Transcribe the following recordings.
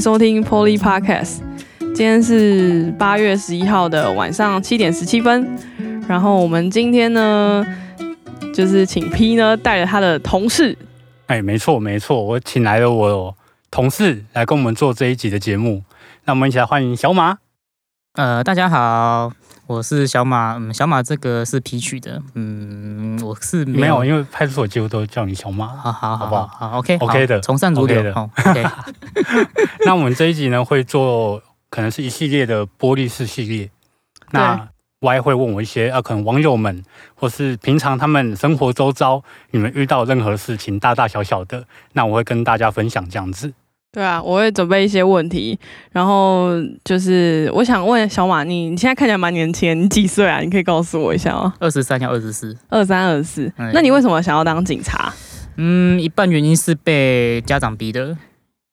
收听 Poly Podcast。今天是八月十一号的晚上七点十七分。然后我们今天呢，就是请 P 呢带着他的同事，哎，没错没错，我请来了我同事来跟我们做这一集的节目。那我们一起来欢迎小马。呃，大家好，我是小马。嗯，小马这个是皮取的。嗯，我是没有，因为派出所几乎都叫你小马。好好好不好？好，OK OK 的，从善如流的。好，OK。那我们这一集呢，会做可能是一系列的玻璃式系列。那 Y 会问我一些啊，可能网友们或是平常他们生活周遭，你们遇到任何事情，大大小小的，那我会跟大家分享这样子。对啊，我会准备一些问题，然后就是我想问小马，你你现在看起来蛮年轻，你几岁啊？你可以告诉我一下吗？二十三要二十四，二三二十四。那你为什么想要当警察？嗯，一半原因是被家长逼的。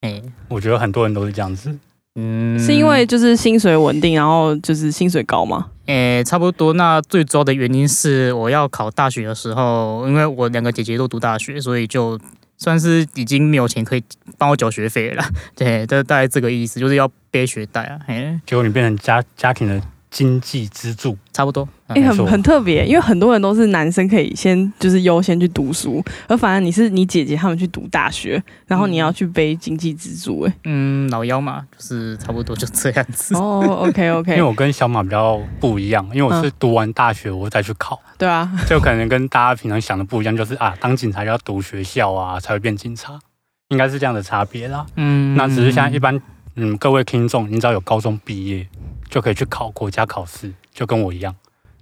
哎，我觉得很多人都是这样子。嗯，是因为就是薪水稳定，然后就是薪水高吗？诶，差不多。那最主要的原因是我要考大学的时候，因为我两个姐姐都读大学，所以就。算是已经没有钱可以帮我缴学费了，对，这大概这个意思，就是要背学贷啊。嘿，结果你变成家家庭的经济支柱，差不多。哎，很很特别，因为很多人都是男生可以先就是优先去读书，而反而你是你姐姐他们去读大学，然后你要去背经济支柱。哎，嗯，老幺嘛，就是差不多就这样子。哦，OK OK。因为我跟小马比较不一样，因为我是读完大学我再去考。对啊，就可能跟大家平常想的不一样，就是啊，当警察要读学校啊，才会变警察，应该是这样的差别啦。嗯，那只是像一般，嗯，各位听众，你只要有高中毕业，就可以去考国家考试，就跟我一样，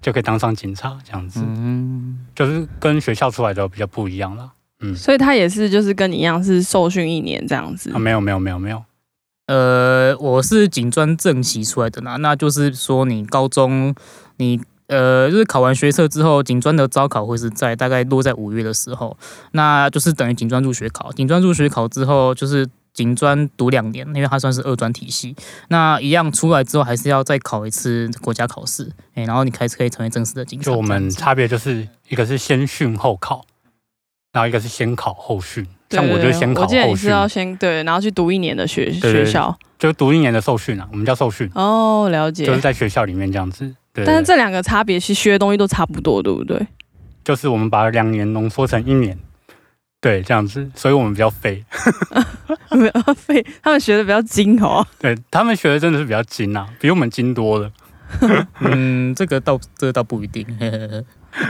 就可以当上警察这样子。嗯，就是跟学校出来的比较不一样了。嗯，所以他也是就是跟你一样是受训一年这样子。啊，没有没有没有没有，呃，我是警专正习出来的呢，那就是说你高中你。呃，就是考完学测之后，警专的招考会是在大概落在五月的时候，那就是等于警专入学考。警专入学考之后，就是警专读两年，因为它算是二专体系。那一样出来之后，还是要再考一次国家考试，哎，然后你开始可以成为正式的警察。就我们差别就是一个是先训后考，然后一个是先考后训。像我就先考后训。我记得你是要先对，然后去读一年的学学校，就读一年的受训啊，我们叫受训。哦，了解。就是在学校里面这样子。对但是这两个差别，其实学的东西都差不多，对不对？就是我们把两年浓缩成一年，对，这样子，所以我们比较废，没有废，他们学的比较精哦。对他们学的真的是比较精啊，比我们精多了。嗯，这个倒这个倒不一定。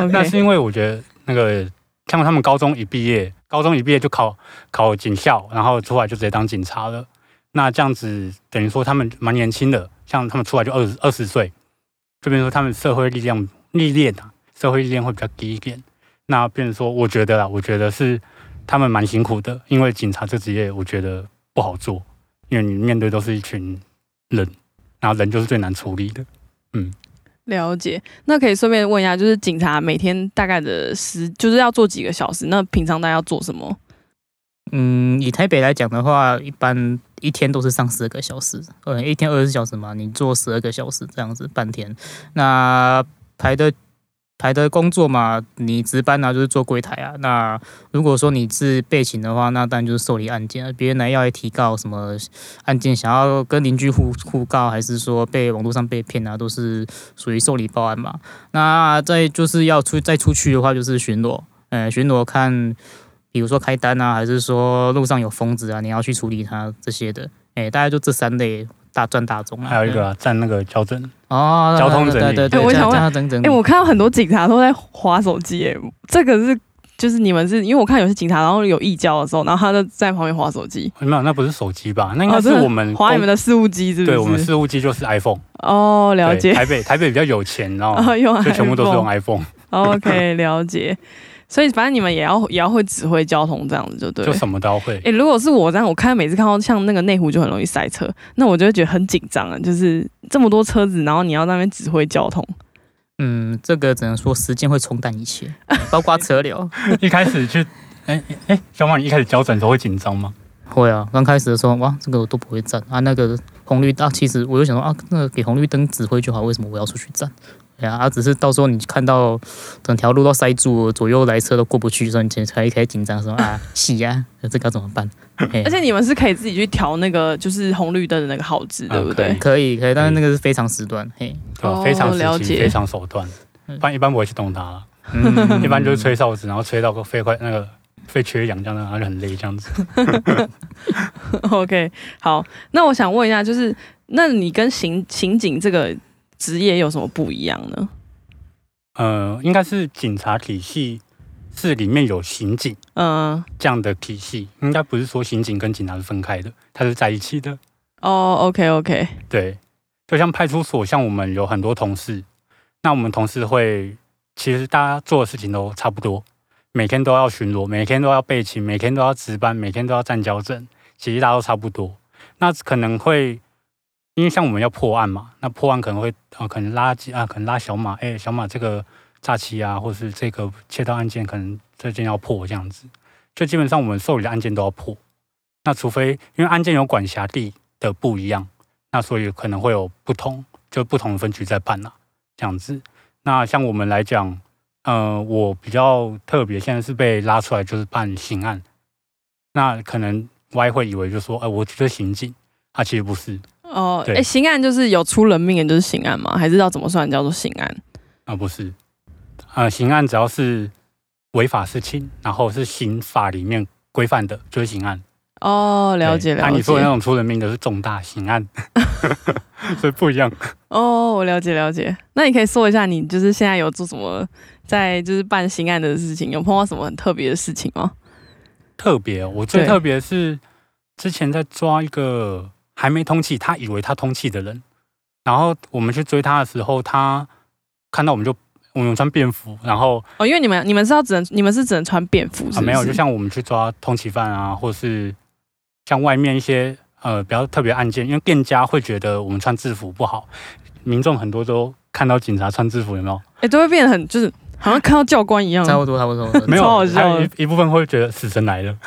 那是因为我觉得那个像他们高中一毕业，高中一毕业就考考警校，然后出来就直接当警察了。那这样子等于说他们蛮年轻的，像他们出来就二十二十岁。这边说他们社会力量历练啊，社会历练会比较低一点。那变成说，我觉得啊，我觉得是他们蛮辛苦的，因为警察这职业我觉得不好做，因为你面对都是一群人，然后人就是最难处理的。嗯，了解。那可以顺便问一下，就是警察每天大概的时，就是要做几个小时？那平常大家要做什么？嗯，以台北来讲的话，一般一天都是上十二个小时，呃，一天二十四小时嘛，你做十二个小时这样子半天。那排的排的工作嘛，你值班啊，就是做柜台啊。那如果说你是备勤的话，那当然就是受理案件，别人来要来提告什么案件，想要跟邻居互互告，还是说被网络上被骗啊，都是属于受理报案嘛。那再就是要出再出去的话，就是巡逻，呃，巡逻看。比如说开单啊，还是说路上有疯子啊，你要去处理他这些的，哎，大概就这三类大赚大中啊。还有一个占那个交整哦，交通整理。对对对，我想问，哎，我看到很多警察都在划手机，哎，这个是就是你们是因为我看有些警察，然后有异交的时候，然后他就在旁边划手机。没有，那不是手机吧？那应该是我们划你们的事务机，是不是？对，我们事务机就是 iPhone。哦，了解。台北台北比较有钱，然后用就全部都是用 iPhone。OK，了解。所以反正你们也要也要会指挥交通这样子就对，就什么都要会。哎，如果是我这样，我看每次看到像那个内湖就很容易塞车，那我就会觉得很紧张啊，就是这么多车子，然后你要那边指挥交通。嗯，这个只能说时间会冲淡一切，包括车流。一开始去，哎哎，小马，你一开始交转的时候会紧张吗？会啊，刚开始的时候，哇，这个我都不会站啊。那个红绿灯，其实我就想说啊，那个给红绿灯指挥就好，为什么我要出去站？对啊，只是到时候你看到整条路都塞住，左右来车都过不去的时候，你才才开始紧张说啊，洗呀，这该怎么办？而且你们是可以自己去调那个就是红绿灯的那个号志，对不对？可以可以，但是那个是非常时段，嘿，非常了解，非常手段，不然一般不会去动它了。一般就是吹哨子，然后吹到个肺快那个肺缺氧这样，然后就很累这样子。OK，好，那我想问一下，就是那你跟刑刑警这个。职业有什么不一样呢？呃，应该是警察体系是里面有刑警，嗯，这样的体系应该不是说刑警跟警察是分开的，它是在一起的。哦，OK OK，对，就像派出所，像我们有很多同事，那我们同事会其实大家做的事情都差不多，每天都要巡逻，每天都要备勤，每天都要值班，每天都要站交证，其实大家都差不多。那可能会。因为像我们要破案嘛，那破案可能会啊，可能拉几啊，可能拉小马，哎，小马这个诈欺啊，或是这个窃盗案件，可能这件要破这样子，就基本上我们受理的案件都要破。那除非因为案件有管辖地的不一样，那所以可能会有不同，就不同的分局在办呐，这样子。那像我们来讲，呃，我比较特别，现在是被拉出来就是办刑案，那可能 Y 会以为就说，哎，我就是刑警，他其实不是。哦，哎，刑案就是有出人命的，就是刑案吗？还是要怎么算叫做刑案？啊，不是，呃，刑案只要是违法事情，然后是刑法里面规范的，就是刑案。哦，了解了解。那你说的那种出人命的是重大刑案，所以不一样。哦，我了解了解。那你可以说一下，你就是现在有做什么，在就是办刑案的事情，有碰到什么很特别的事情吗？特别，我最特别是之前在抓一个。还没通气，他以为他通气的人，然后我们去追他的时候，他看到我们就我们穿便服，然后哦，因为你们你们是要只能你们是只能穿便服啊？没有，就像我们去抓通缉犯啊，或是像外面一些呃比较特别案件，因为店家会觉得我们穿制服不好，民众很多都看到警察穿制服有没有？哎，都会变得很就是好像看到教官一样，差不多差不多，没有，还有一一部分会觉得死神来了，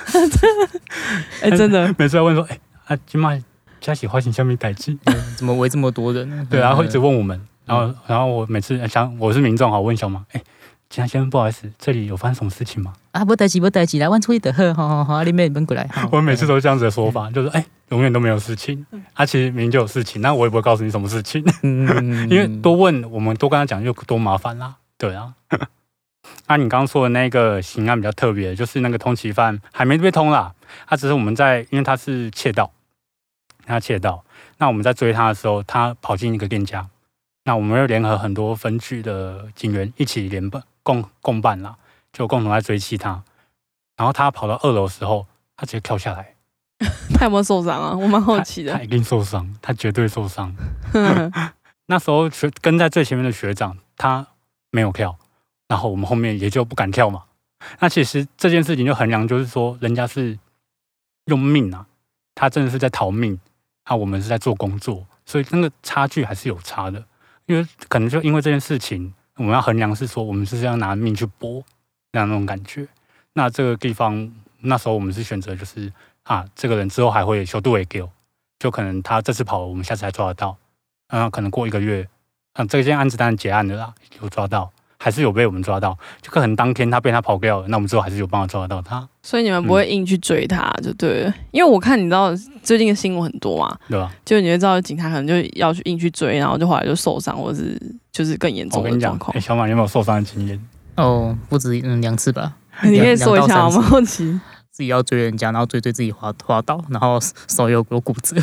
哎，真的，每次要问说，哎啊，今晚。加喜花型下面代志，怎么围这么多人呢？对，然后一直问我们，然后然后我每次想我是民众哈，问小马，哎，警察先生不好意思，这里有发生什么事情吗？啊，不得急不得急，来问出一的呵，好好好，里面你们过来。我每次都是这样子的说法，就是哎，永远都没有事情，啊其实明明就有事情，那我也不会告诉你什么事情，因为多问我们多跟他讲就多麻烦啦。对啊，那 你刚刚说的那个刑案比较特别，就是那个通缉犯还没被通啦，他只是我们在，因为他是窃盗。他窃盗，那我们在追他的时候，他跑进一个店家，那我们又联合很多分区的警员一起联办共共办啦，就共同在追击他。然后他跑到二楼的时候，他直接跳下来。他有没有受伤啊？我蛮好奇的。他一定受伤，他绝对受伤。那时候学跟在最前面的学长，他没有跳，然后我们后面也就不敢跳嘛。那其实这件事情就衡量，就是说人家是用命啊，他真的是在逃命。那我们是在做工作，所以那个差距还是有差的，因为可能就因为这件事情，我们要衡量是说我们是要拿命去搏，那那种感觉。那这个地方那时候我们是选择就是啊，这个人之后还会修度也给，就可能他这次跑，我们下次还抓得到，嗯，可能过一个月，嗯，这件案子当然结案了啦，有抓到。还是有被我们抓到，就可能当天他被他跑掉了，那我们之后还是有办法抓得到他。所以你们不会硬去追他，就对了。因为我看你知道最近的新闻很多嘛，对吧？就你会知道警察可能就要去硬去追，然后就后来就受伤，或者是就是更严重的状况。小马有没有受伤的经验？哦，不止嗯两次吧。你可以说一下吗？好奇。自己要追人家，然后追追自己滑滑倒，然后手有有骨折。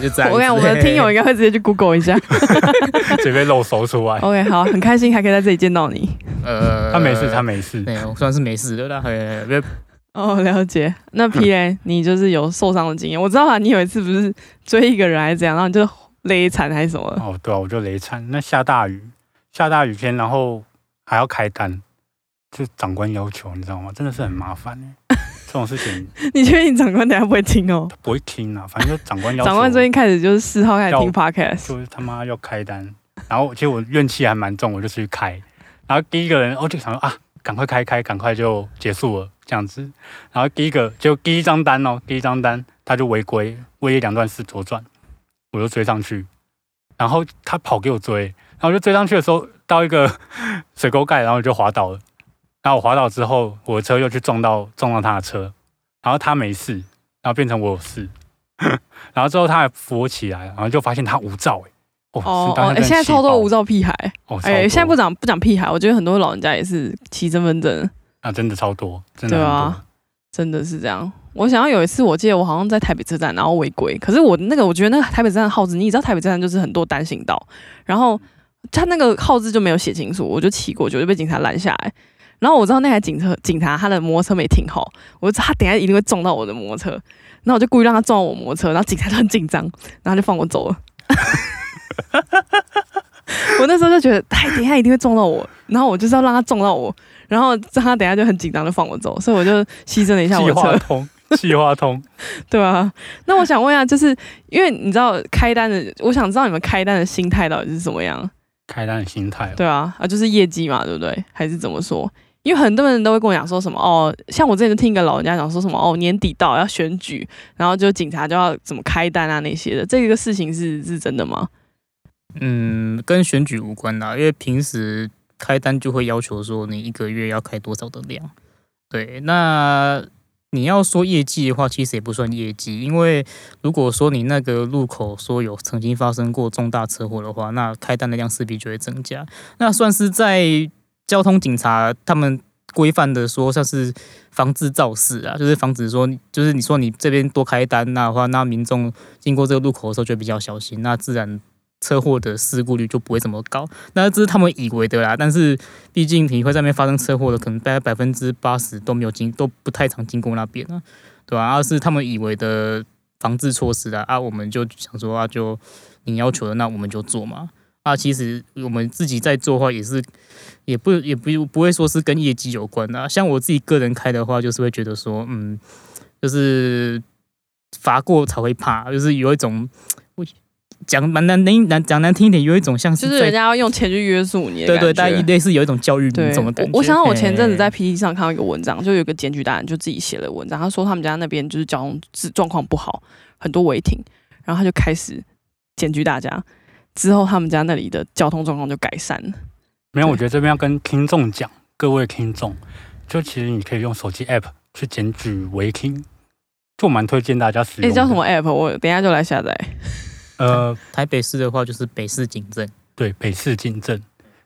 就这样。我看我们的听友应该会直接去 Google 一下，随便露手出来。OK，好，很开心还可以在这里见到你。呃，他没事，他没事，没有，算是没事的啦。哦，了解。那 P A，你就是有受伤的经验。我知道啊，你有一次不是追一个人还是怎样，然后就累惨还是什么？哦，对啊，我就累惨。那下大雨，下大雨天，然后还要开单，就长官要求，你知道吗？真的是很麻烦种事情，你确定长官等下不会听哦？不会听啊，反正就长官要。长官最近开始就是四号开始听 podcast，就是他妈要开单，然后其实我怨气还蛮重，我就去开。然后第一个人，我就想说啊，赶快开开，赶快就结束了这样子。然后第一个就第一张单哦，第一张单他就违规，违两段式左转，我就追上去，然后他跑给我追，然后就追上去的时候，到一个水沟盖，然后就滑倒了。然后我滑倒之后，我的车又去撞到撞到他的车，然后他没事，然后变成我有事。然后之后他还扶我起来，然后就发现他无照哎、哦哦哎现在超多无照屁孩，哦，超哎，多现在不讲不讲屁孩，我觉得很多老人家也是骑身份证，啊，真的超多，真的对啊，真的是这样。我想要有一次，我记得我好像在台北车站，然后违规，可是我那个我觉得那个台北车站的号子，你知道台北车站就是很多单行道，然后他那个号字就没有写清楚，我就骑过去，我就被警察拦下来。然后我知道那台警车警察他的摩托车没停好，我就知道他等一下一定会撞到我的摩托车，然后我就故意让他撞到我摩托车，然后警察就很紧张，然后就放我走了。我那时候就觉得他等一下一定会撞到我，然后我就是要让他撞到我，然后让他等一下就很紧张的放我走，所以我就牺牲了一下我气的车，化通，气化通，对啊。那我想问一下，就是因为你知道开单的，我想知道你们开单的心态到底是怎么样？开单的心态哦，对啊，啊，就是业绩嘛，对不对？还是怎么说？因为很多人都会跟我讲说什么哦，像我之前听一个老人家讲说什么哦，年底到要选举，然后就警察就要怎么开单啊那些的，这个事情是是真的吗？嗯，跟选举无关啦，因为平时开单就会要求说你一个月要开多少的量。对，那你要说业绩的话，其实也不算业绩，因为如果说你那个路口说有曾经发生过重大车祸的话，那开单的量势必就会增加。那算是在交通警察他们规范的说，像是防治肇事啊，就是防止说，就是你说你这边多开单那的话，那民众经过这个路口的时候就比较小心，那自然车祸的事故率就不会这么高。那这是他们以为的啦，但是毕竟你会在那边发生车祸的，可能大概百分之八十都没有经，都不太常经过那边啊，对吧、啊？而是他们以为的防治措施啊，啊，我们就想说啊，就你要求的，那我们就做嘛。啊，其实我们自己在做的话，也是也不也不不会说是跟业绩有关啊。像我自己个人开的话，就是会觉得说，嗯，就是罚过才会怕，就是有一种我讲蛮难听难讲难听一点，有一种像就是是人在家要用钱去约束你对对，感觉大概类似有一种教育对民众的感觉。我我想到我前阵子在 PPT 上看到一个文章，就有一个检举达人就自己写了文章，他说他们家那边就是交通状状况不好，很多违停，然后他就开始检举大家，之后他们家那里的交通状况就改善了。没有，我觉得这边要跟听众讲，各位听众，就其实你可以用手机 app 去检举违停，就蛮推荐大家使诶，用的。叫什么 app？我等一下就来下载。呃，台北市的话就是北市警政，对，北市警政，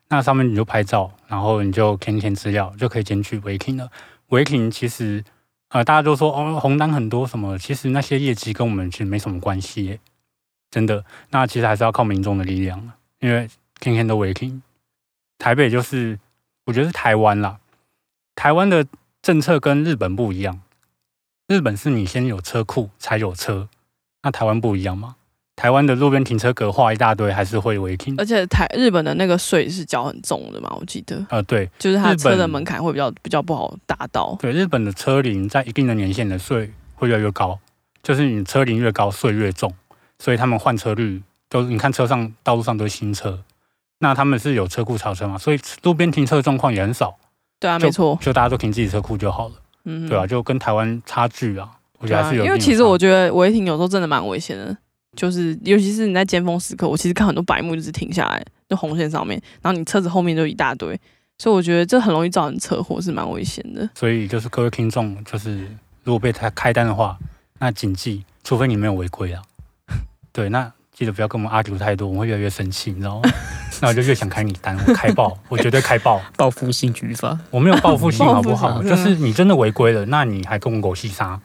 那上面你就拍照，然后你就填填资料，就可以检举违停了。违停其实，呃，大家都说哦，红单很多什么，其实那些业绩跟我们其实没什么关系耶，真的。那其实还是要靠民众的力量了，因为天天都违停。台北就是，我觉得是台湾啦，台湾的政策跟日本不一样，日本是你先有车库才有车，那台湾不一样吗。台湾的路边停车格画一大堆，还是会违停。而且台日本的那个税是缴很重的嘛，我记得呃，对就是它车的门槛会比较比较不好达到。对，日本的车龄在一定的年限的税会越来越高，就是你车龄越高，税越重，所以他们换车率都你看车上道路上都是新车，那他们是有车库超车嘛，所以路边停车的状况也很少，对啊，没错，就大家都停自己车库就好了，嗯，对啊，就跟台湾差距啊，我觉得还是有。因为其实我觉得违停有时候真的蛮危险的，就是尤其是你在尖峰时刻，我其实看很多白目就是停下来，就红线上面，然后你车子后面就一大堆，所以我觉得这很容易造成车祸，是蛮危险的。所以就是各位听众，就是如果被他开单的话，那谨记，除非你没有违规啊，对，那记得不要跟我们 argue 太多，我们会越来越生气，你知道吗？那我就越想开你单，我开爆，我绝对开爆。报复性举法。我没有报复性，好不好？就是你真的违规了，那你还跟我狗戏杀，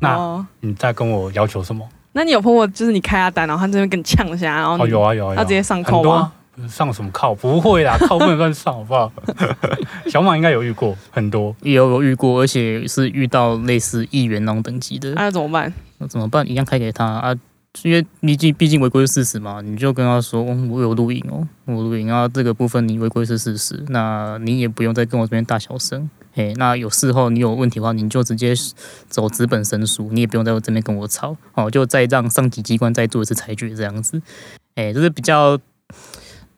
那哦你再跟我要求什么？那你有碰过就是你开他单，然后他这边跟你呛一下，然后哦，有啊有啊，有啊他直接上扣吗很多啊？上什么靠？不会啦，靠不能乱上，好不好？小马应该有遇过很多，也有有遇过，而且是遇到类似议员那种等级的，那、怎么办？那怎么办？一样开给他啊，因为毕竟毕竟违规是事实嘛，你就跟他说，我有录音哦，我录音啊，这个部分你违规是事实，那你也不用再跟我这边大小声。嘿，那有事后你有问题的话，你就直接走纸本申诉，你也不用在我这边跟我吵哦，就再让上级机关再做一次裁决这样子。哎，就是比较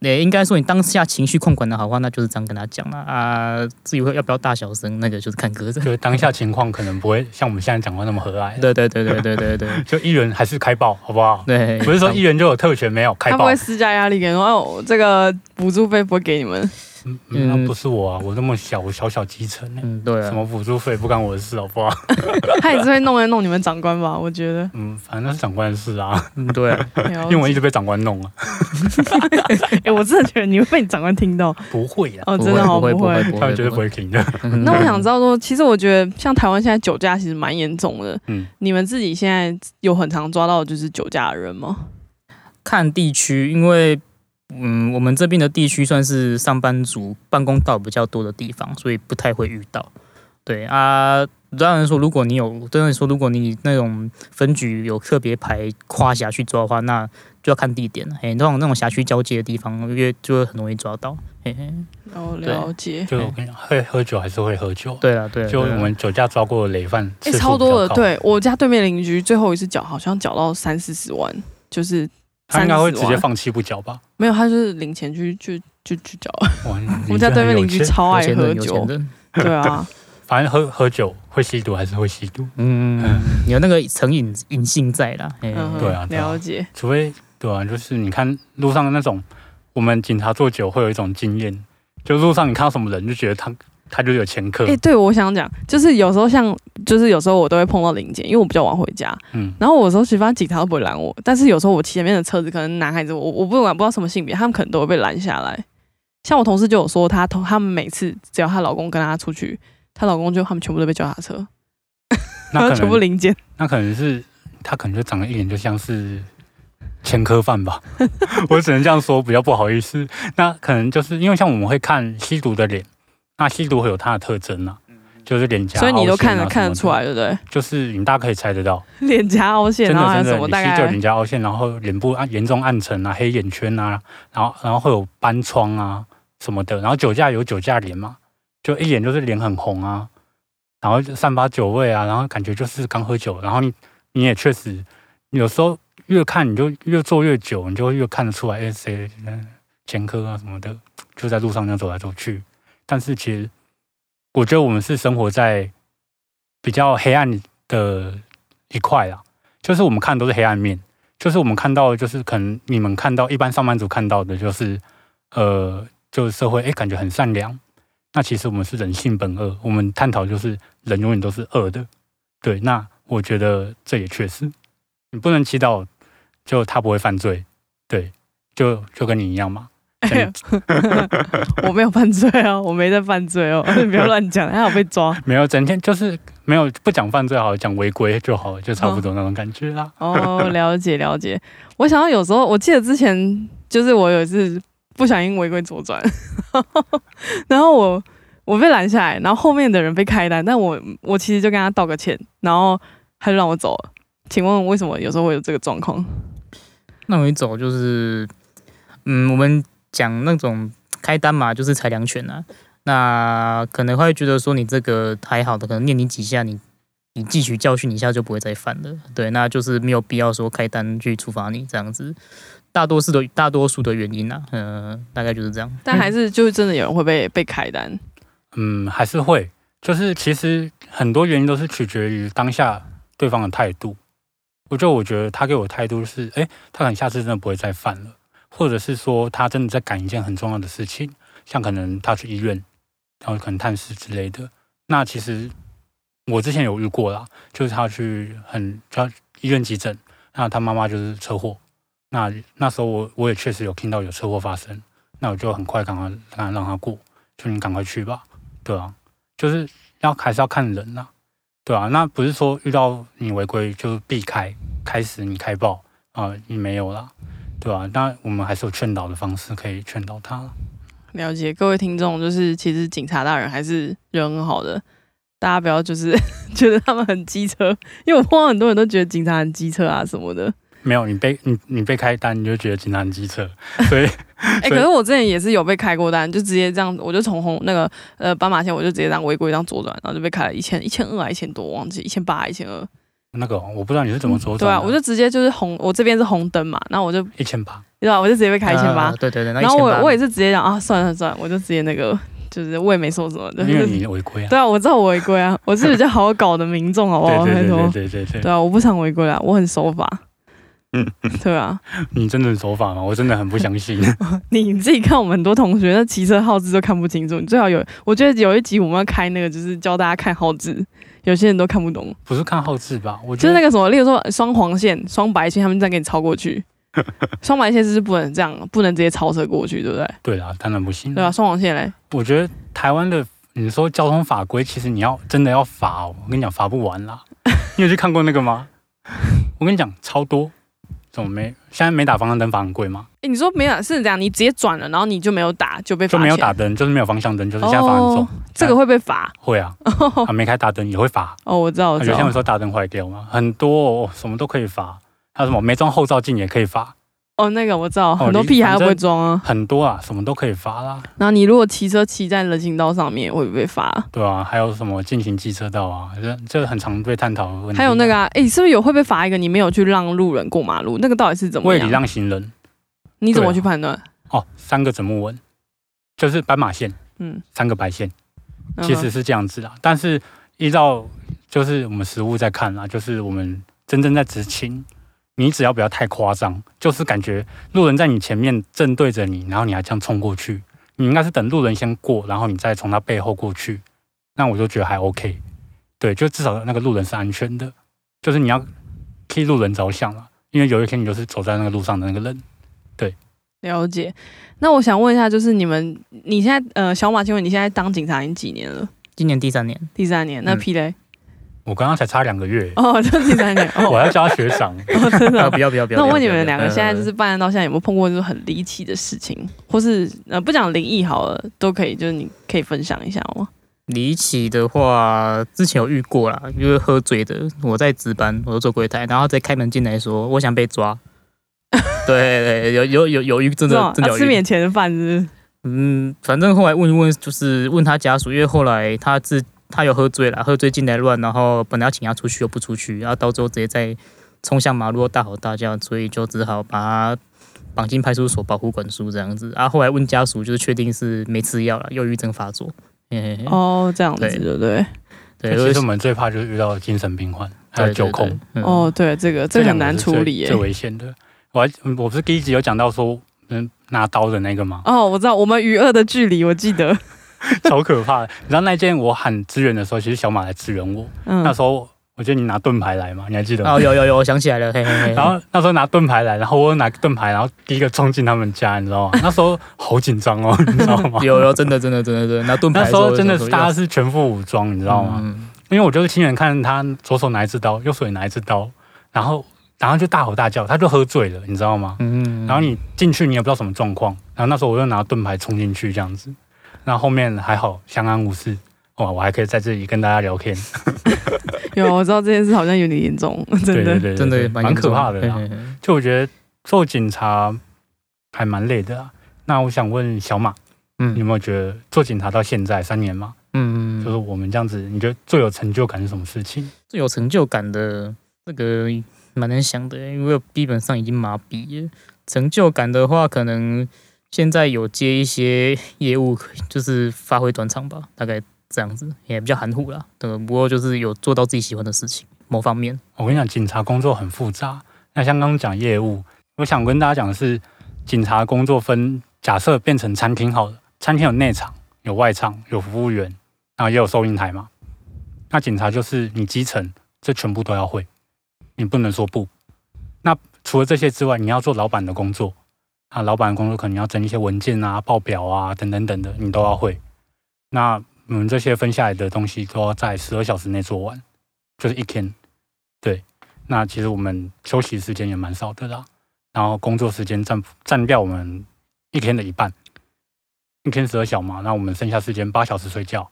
也应该说你当下情绪控管的好话，那就是这样跟他讲了啊。至于要不要大小声，那个就是看个人。就是当下情况可能不会像我们现在讲话那么和蔼。对对对对对对对，就艺人还是开爆，好不好？对，不是说艺人就有特权，没有开爆他不会。施加压力给哦，这个补助费不会给你们。嗯，嗯那不是我啊，我那么小，我小小基层呢，嗯，对啊，什么补助费不干我的事，好不好？他也是会弄来弄你们长官吧？我觉得。嗯，反正那是长官的事啊，嗯，对啊，因为我一直被长官弄啊。哎、我真的觉得你会被你长官听到不会啊，哦，真的好不会不会会。不会他们绝对不会听的。嗯那我想知道说，其实我觉得像台湾现在酒驾其实蛮严重的。嗯，你们自己现在有很常抓到就是酒驾的人吗？看地区，因为嗯，我们这边的地区算是上班族办公道比较多的地方，所以不太会遇到。对啊，当然说，如果你有，真的说，如果你那种分局有特别排跨辖区抓的话，那就要看地点了。哎，那种那种辖区交接的地方，因为就会很容易抓到。嘿嘿，哦，对了解。就我跟你讲，会喝酒还是会喝酒。对啊对啊，就我们酒驾抓过的累犯哎、次数超多的。对我家对面邻居最后一次缴好像缴到三四十万，就是他应该会直接放弃不交吧？没有，他就是领钱去去去去缴。哇，我们家对面邻居超爱喝酒，人，对啊，反正喝喝酒会吸毒还是会吸毒，嗯，有那个成瘾瘾性在啦。嗯，对啊对啊了解。除非对啊，就是你看路上的那种，我们警察做酒会有一种经验，就路上你看到什么人就觉得他他就有前科哎、，对，我想讲，就是有时候像，就是有时候我都会碰到零件，因为我比较晚回家，嗯，然后我有时候其实发现警察都不会拦我，但是有时候我前面的车子可能男孩子，我我不管不知道什么性别，他们可能都会被拦下来。像我同事就有说，她同他们每次只要她老公跟她出去，她老公就他们全部都被叫下车，那 全部零件。那可能是他可能就长得一脸就像是前科犯吧，我只能这样说，比较不好意思。那可能就是因为像我们会看吸毒的脸，那吸毒会有它的特征啊，就是脸颊、所以你都凹陷啊看得看得出来，对不对？就是你大家可以猜得到，脸颊凹陷，真然后还的真的，有什么大你吸就脸颊凹陷，然后脸部暗严重暗沉啊、黑眼圈啊，然后然后会有斑疮啊什么的，然后酒驾有酒驾脸嘛，就一眼就是脸很红啊，然后就散发酒味啊，然后感觉就是刚喝酒，然后你你也确实有时候越看你就越做越久，你就会越看得出来，哎谁嗯前科啊什么的，就在路上这样走来走去。但是其实我觉得我们是生活在比较黑暗的一块啦，就是我们看都是黑暗面，就是我们看到就是可能你们看到一般上班族看到的就是呃，就是社会哎感觉很善良，那其实我们是人性本恶，我们探讨就是人永远都是恶的，对，那我觉得这也确实，你不能祈祷就他不会犯罪，对，就就跟你一样嘛，哎呦 我没有犯罪哦，我没在犯罪哦，你不要乱讲，还好被抓。没有整天就是没有不讲犯罪好，讲违规就好，就差不多那种感觉啦。哦，了解了解。我想到有时候，我记得之前就是我有一次不小心违规左转，然后我我被拦下来，然后后面的人被开单，但我我其实就跟他道个歉，然后他就让我走了。请问为什么有时候会有这个状况？那我一走就是，嗯，我们讲那种开单嘛，就是裁量权啊。那可能会觉得说你这个还好的，可能念你几下，你你汲取教训，一下就不会再犯了。对，那就是没有必要说开单去处罚你这样子。大多数的大多数的原因啊，嗯、大概就是这样。但还是就是真的有人会被被开单。嗯，还是会，就是其实很多原因都是取决于当下对方的态度。我就我觉得他给我的态度是，哎，他可能下次真的不会再犯了，或者是说他真的在赶一件很重要的事情，像可能他去医院，然后可能探视之类的。那其实我之前有遇过啦，就是他去很他医院急诊，那他妈妈就是车祸，那那时候我我也确实有听到有车祸发生，那我就很快赶快让让他过，就你赶快去吧。对啊，就是要还是要看人呐、对啊，那不是说遇到你违规就避开，开始你开爆啊、你没有啦，对吧、那我们还是有劝导的方式可以劝导他。了解，各位听众，就是其实警察大人还是人很好的，大家不要就是 觉得他们很机车，因为我碰到很多人都觉得警察很机车啊什么的。没有你被你你被开单，你就觉得警察很机车，所以 哎、可是我之前也是有被开过单，就直接这样，我就从红那个呃斑马线，我就直接这样违规这样左转，然后就被开了一千一千二还一千多，忘记一千八一千二。那个我不知道你是怎么左对啊，我就直接就是红，我这边是红灯嘛，然后我就一千八，对吧？我就直接被开一千八呃，对对对，然后我我也是直接讲啊，算了算了，我就直接那个，就是我也没说什么的，因为你违规啊。对啊，我知道我违规啊，我是比较好搞的民众，好不好？对对对对对对对对啊，我不想违规啊，我很守法。嗯对啊，你真的很守法吗？我真的很不相信。你自己看我们很多同学那骑车号志都看不清楚，你最好有，我觉得有一集我们要开那个，就是教大家看号志，有些人都看不懂，不是看后置吧？我觉得就是那个什么，例如说双黄线、双白线，他们这样给你超过去，双白线是不能这样，不能直接超车过去，对不对？对啊，当然不行。对啊，双黄线嘞，我觉得台湾的你说交通法规，其实你要真的要罚哦，我跟你讲罚不完啦。你有去看过那个吗？我跟你讲超多，怎么没？现在没打方向灯罚很贵吗？哎你说没有是这样，你直接转了，然后你就没有打，就被罚就没有打灯，就是没有方向灯，就是现在罚很重哦。这个会被罚会啊，啊没开大灯也会罚。哦，我知道，我有些人知道。说大灯坏掉嘛，很多哦，什么都可以罚。还有什么没装后照镜也可以罚，哦，那个我知道，哦很多屁孩都不会装啊。很多啊，什么都可以罚啦。然后你如果骑车骑在人行道上面，会不会被罚？对啊，还有什么进行机车道啊，这这很常被探讨的问题啊。还有那个啊，哎、是不是有会被罚一个？你没有去让路人过马路，那个到底是怎么样？未礼让行人你怎么去判断？哦，三个整木纹，就是斑马线，嗯，三个白线，嗯其实是这样子啦。但是依照就是我们实物在看啊，就是我们真正在执勤，你只要不要太夸张，就是感觉路人在你前面正对着你，然后你还这样冲过去，你应该是等路人先过，然后你再从他背后过去，那我就觉得还 OK。对，就至少那个路人是安全的，就是你要替路人着想了，因为有一天你就是走在那个路上的那个人。对了解。那我想问一下，就是你们，你现在呃，小马，请问你现在当警察已经几年了？今年第三年，第三年。那嗯 P 嘞？我刚刚才差两个月，哦，就第三年。哦，我要叫他学长。哦真的。不要不要不要。那我问你们两个，现在就是办案到现在有没有碰过就是很离奇的事情，或是呃不讲灵异好了，都可以，就是你可以分享一下吗？离奇的话，之前有遇过啦，因为喝醉的，我在值班，我就做柜台，然后他再开门进来说我想被抓。对对，有有有有遇，真的真的。啊吃免钱的饭是是？嗯，反正后来问一问，就是问他家属，因为后来他自他有喝醉了，喝醉进来乱，然后本来要请他出去又不出去，然后到最后直接在冲向马路大吼大叫，所以就只好把他绑进派出所保护管束这样子。然，后后来问家属，就是确定是没吃药了，忧郁症发作。嘿嘿嘿哦，这样子对对不对？对，其就是实我们最怕就是遇到精神病患，还有对酒控，，对对嗯哦，对，这个这个很难处理耶最。危险的。我还嗯我不是第一集有讲到说，嗯，拿刀的那个吗？哦，我知道，我们与恶的距离，我记得。超可怕的。你知道那件我喊支援的时候，其实小马来支援我。嗯那，时候我记得你拿盾牌来嘛，你还记得吗？哦，有有有，我想起来了，嘿嘿嘿。然后那时候拿盾牌来，然后我拿盾牌，然后第一个冲进他们家，你知道吗？那时候好紧张哦，你知道吗？有有，真的真的真的真的，拿盾牌那时候真的是是大家是全副武装，你知道吗？嗯因为我就是亲眼看他左手拿一支刀，右手也拿一支刀，然后然后就大吼大叫，他就喝醉了，你知道吗？嗯，然后你进去你也不知道什么状况，然后那时候我就拿盾牌冲进去这样子，那后面还好相安无事，哇，我还可以在这里跟大家聊天，有我知道这件事好像有点严重，真的。对对对对真的对蛮可怕的啦。嘿嘿嘿就我觉得做警察还蛮累的啊。那我想问小马，你有嗯没有觉得做警察到现在三年嘛，嗯，就是我们这样子，你觉得最有成就感是什么事情？最有成就感的这个蛮难想的，因为我基本上已经麻痹了。成就感的话，可能现在有接一些业务，就是发挥专长吧，大概这样子，也比较含糊啦。对，不过就是有做到自己喜欢的事情，某方面。我跟你讲，警察工作很复杂。那像刚刚讲业务，我想跟大家讲的是，警察工作分，假设变成餐厅好了，餐厅有内场、有外场、有服务员，然后也有收银台嘛。那警察就是你基层，这全部都要会，你不能说不。那除了这些之外，你要做老板的工作啊，老板工作可能要整理一些文件啊、报表啊等等等的，你都要会。那我们这些分下来的东西都要在十二小时内做完，就是一天。对，那其实我们休息时间也蛮少的啦，然后工作时间占占掉我们一天的一半，一天十二小嘛，那我们剩下时间八小时睡觉，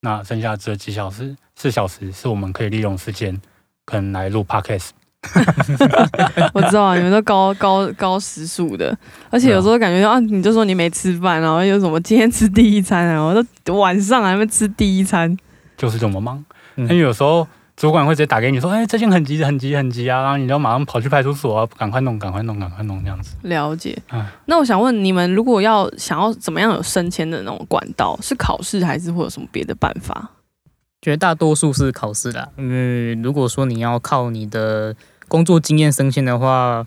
那剩下这几小时四小时是我们可以利用时间，可能来录 podcast。我知道啊，你们都高高高时速的，而且有时候感觉啊，你就说你没吃饭，然后又什么今天吃第一餐啊，我都晚上还没吃第一餐，就是这么忙。嗯因为有时候主管会直接打给你说，哎，最近很急很急很急啊，然后你就马上跑去派出所啊，赶快弄，赶快弄，赶快弄这样子。了解嗯。那我想问你们，如果要想要怎么样有升迁的那种管道，是考试还是会有什么别的办法？绝大多数是考试啦，因为如果说你要靠你的工作经验升迁的话，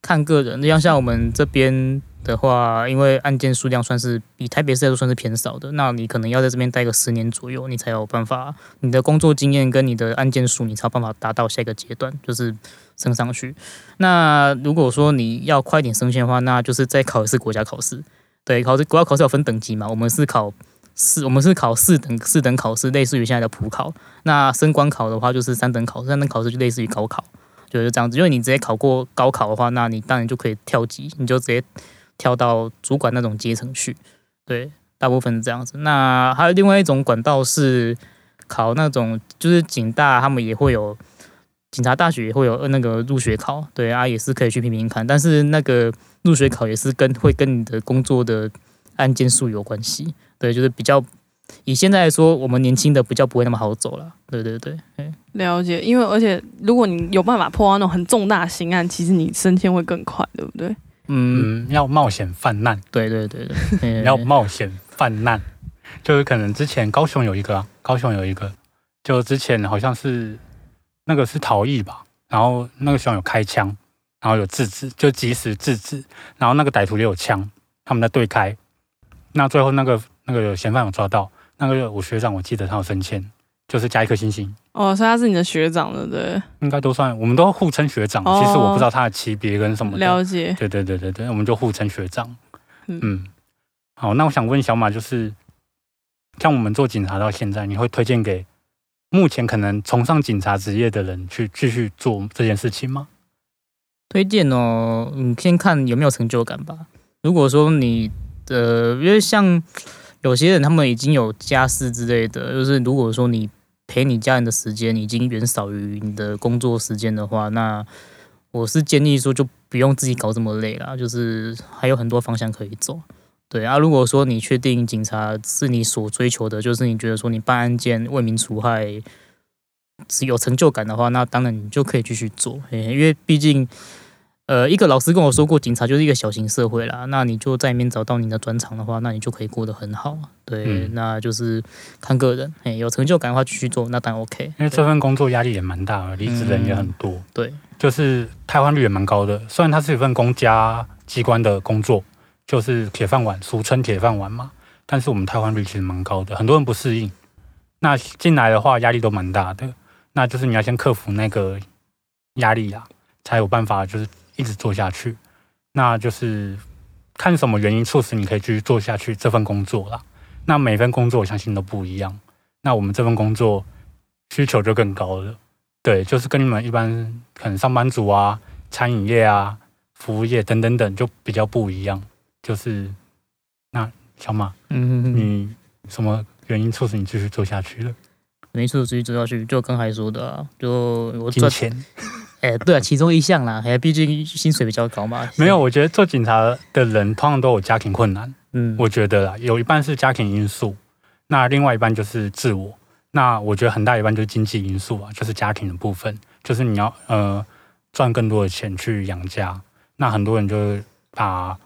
看个人。像像我们这边的话，因为案件数量算是比台北市来说算是偏少的，那你可能要在这边待个十年左右，你才有办法，你的工作经验跟你的案件数，你才有办法达到下一个阶段，就是升上去。那如果说你要快点升迁的话，那就是再考一次国家考试。对，考试国家考试有分等级嘛，我们是考。四，我们是考四等四等考试，类似于现在的普考。那升官考的话，就是三等考试，三等考试就类似于高考，就是这样子。因为你直接考过高考的话，那你当然就可以跳级，你就直接跳到主管那种阶层去。对，大部分是这样子。那还有另外一种管道是考那种，就是警大他们也会有，警察大学也会有那个入学考，对啊，也是可以去拼拼看。但是那个入学考也是跟会跟你的工作的案件数有关系。对，就是比较以现在来说，我们年轻的比较不会那么好走了。对对对，了解。因为而且如果你有办法破到那种很重大刑案，其实你升迁会更快，对不对？嗯，要冒险犯难。对对对对，要冒险犯难，就是可能之前高雄有一个，啊高雄有一个，就之前好像是那个是逃逸吧，然后那个时候有开枪，然后有制止，就及时制止，然后那个歹徒也有枪，他们在对开。那最后那个那个嫌犯有抓到，那个我学长我记得他有升迁，就是加一颗星星。哦，所以他是你的学长对不对？应该都算，我们都互称学长。其实我不知道他的级别跟什么。了解。对对对对对，我们就互称学长。嗯。好，那我想问小马，就是像我们做警察到现在，你会推荐给目前可能崇尚警察职业的人去继续做这件事情吗？推荐哦，你先看有没有成就感吧。如果说你。呃，因为像有些人他们已经有家室之类的，就是如果说你陪你家人的时间已经远少于你的工作时间的话，那我是建议说就不用自己搞这么累了，就是还有很多方向可以走。对啊，如果说你确定警察是你所追求的，就是你觉得说你办案件为民除害是有成就感的话，那当然你就可以继续做，因为毕竟。呃，一个老师跟我说过，警察就是一个小型社会啦。那你就在里面找到你的专长的话，那你就可以过得很好。对，那就是看个人，哎，有成就感的话继续做，那当然 OK。因为这份工作压力也蛮大，离职的人也很多。对，就是汰换率也蛮高的。虽然它是一份公家机关的工作，就是铁饭碗，俗称铁饭碗嘛，但是我们汰换率其实蛮高的，很多人不适应。那进来的话，压力都蛮大的。那就是你要先克服那个压力啊，才有办法就是。一直做下去，那就是看什么原因促使你可以继续做下去这份工作啦。那每份工作我相信都不一样。那我们这份工作需求就更高了，对，就是跟你们一般可能上班族啊、餐饮业啊、服务业等等等就比较不一样。就是那小马，嗯，你什么原因促使你继续做下去了？没错，继续做下去，就刚才说的，就我赚钱。哎，对啊，其中一项啦，哎，毕竟薪水比较高嘛。没有，我觉得做警察的人通常都有家庭困难。嗯，我觉得啦，有一半是家庭因素，那另外一半就是自我。那我觉得很大一半就是经济因素啊，就是家庭的部分，就是你要呃赚更多的钱去养家。那很多人就把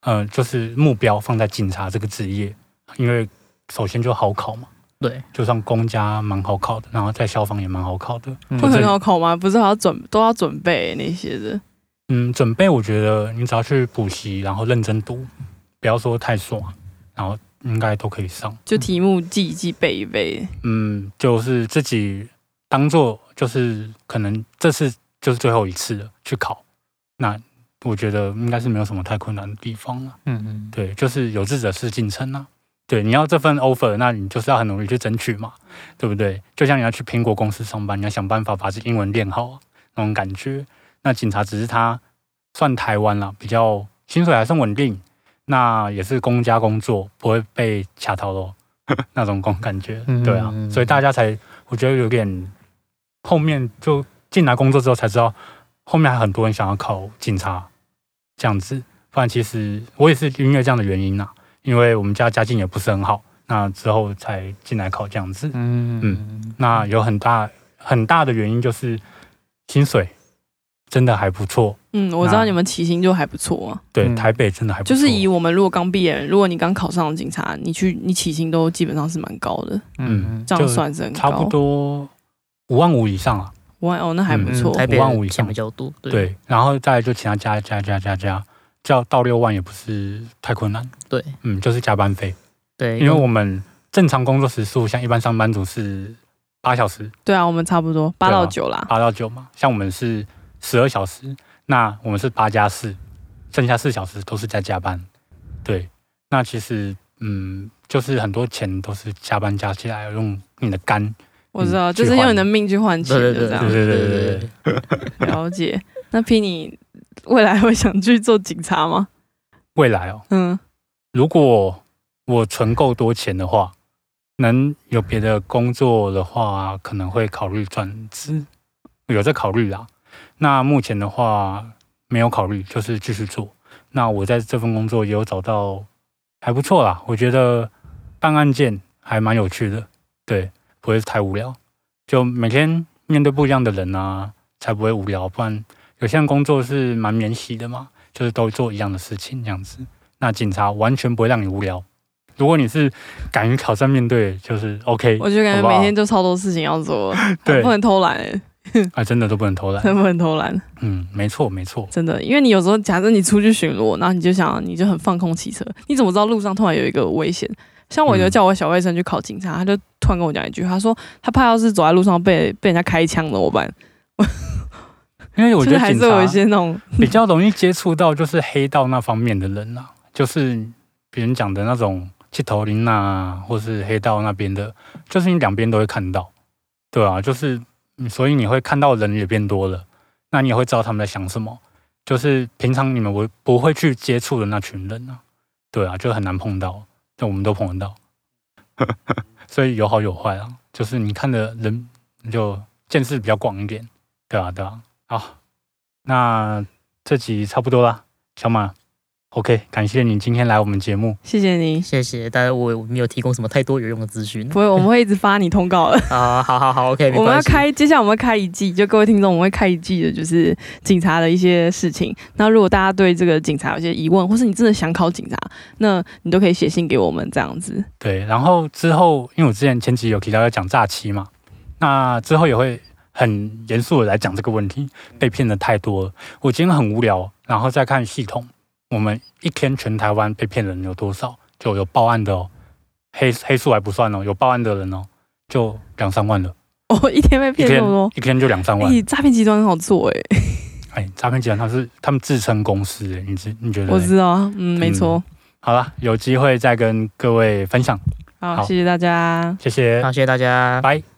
呃就是目标放在警察这个职业，因为首先就好考嘛。对，就算公家蛮好考的，然后在消防也蛮好考的，会很好考吗？不是还要准都要准备那些的？嗯，准备我觉得你只要去补习，然后认真读，不要说太爽，然后应该都可以上。就题目记一记，背一背。嗯，就是自己当做就是可能这次就是最后一次了去考，那我觉得应该是没有什么太困难的地方了。嗯嗯，对，就是有志者事竟成啊。对，你要这份 offer，那你就是要很努力去争取嘛，对不对？就像你要去苹果公司上班，你要想办法把这英文练好那种感觉。那警察只是他算台湾了，比较薪水还算稳定，那也是公家工作，不会被卡头咯。那种工感觉。对啊，所以大家才我觉得有点后面就进来工作之后才知道，后面还很多人想要考警察这样子，不然其实我也是因为这样的原因呐。因为我们家家境也不是很好，那之后才进来考这样子。嗯嗯，那有很大很大的原因就是薪水真的还不错。嗯，我知道你们起薪就还不错啊。对，嗯台北真的还不错。就是以我们如果刚毕业，如果你刚考上警察，你去你起薪都基本上是蛮高的，嗯这样算是很高。差不多五万五以上啊。五万哦，那还不嗯，错。台北5万五以上比较多，对对，然后再来就其他加加加加加，叫到六万也不是太困难。对嗯，就是加班费，对，因为我们正常工作时数，像一般上班族是八小时，对啊，我们差不多八到九啦。八到九嘛，像我们是十二小时，那我们是八加四，剩下四小时都是在加班。对，那其实嗯，就是很多钱都是加班加起来，用你的肝。我知道，嗯就是用你的命去换钱的对对对这样。对对对对对 了解。那 P 你未来会想去做警察吗？未来哦，嗯，如果我存够多钱的话，能有别的工作的话，可能会考虑转职，有在考虑啦。那目前的话没有考虑，就是继续做。那我在这份工作也有找到还不错啦，我觉得办案件还蛮有趣的，对，不会太无聊。就每天面对不一样的人啊，才不会无聊。不然有项工作是蛮免洗的嘛，就是都做一样的事情这样子。那警察完全不会让你无聊。如果你是敢于挑战面对，就是 OK 我就感觉每天就超多事情要做，对不能偷懒、欸，啊，真的都不能偷懒。真的不能偷懒，嗯，没错没错，真的。因为你有时候假设你出去巡逻，然后你就想你就很放空骑车，你怎么知道路上突然有一个危险？像我就嗯叫我小外甥去考警察，他就突然跟我讲一句，他说他怕要是走在路上被被人家开枪怎么办？因为我觉得警察是有一些那种 比较容易接触到就是黑道那方面的人啊，就是别人讲的那种去头林啊，或是黑道那边的，就是你两边都会看到，对啊，就是嗯所以你会看到人也变多了，那你也会知道他们在想什么，就是平常你们不不会去接触的那群人啊，对啊，就很难碰到，但我们都碰得到，所以有好有坏啊，就是你看的人就见识比较广一点，对啊，对啊，好。那这集差不多啦，小马，OK，感谢你今天来我们节目。谢谢你，谢谢，但是我我没有提供什么太多有用的资讯不会，我们会一直发你通告的。啊。好好好，OK，我们要。开，接下来我们会开一季，就各位听众，我们会开一季的，就是警察的一些事情。那如果大家对这个警察有些疑问，或是你真的想考警察，那你都可以写信给我们这样子。对，然后之后，因为我之前前期有提到要讲诈欺嘛，那之后也会很严肃的来讲这个问题，被骗的太多了。我今天很无聊，然后再看系统，我们一天全台湾被骗的人有多少？就有报案的哦，黑黑数还不算哦，有报案的人哦，就两三万了，哦，一天被骗这么多，一天就两三万。哎，诈骗集团很好做哎，哎，诈骗集团他是他们自称公司，哎，你知你觉得？我知道啊，嗯，没错。好了，有机会再跟各位分享，好，好谢谢大家。谢谢好，，谢谢大家。拜。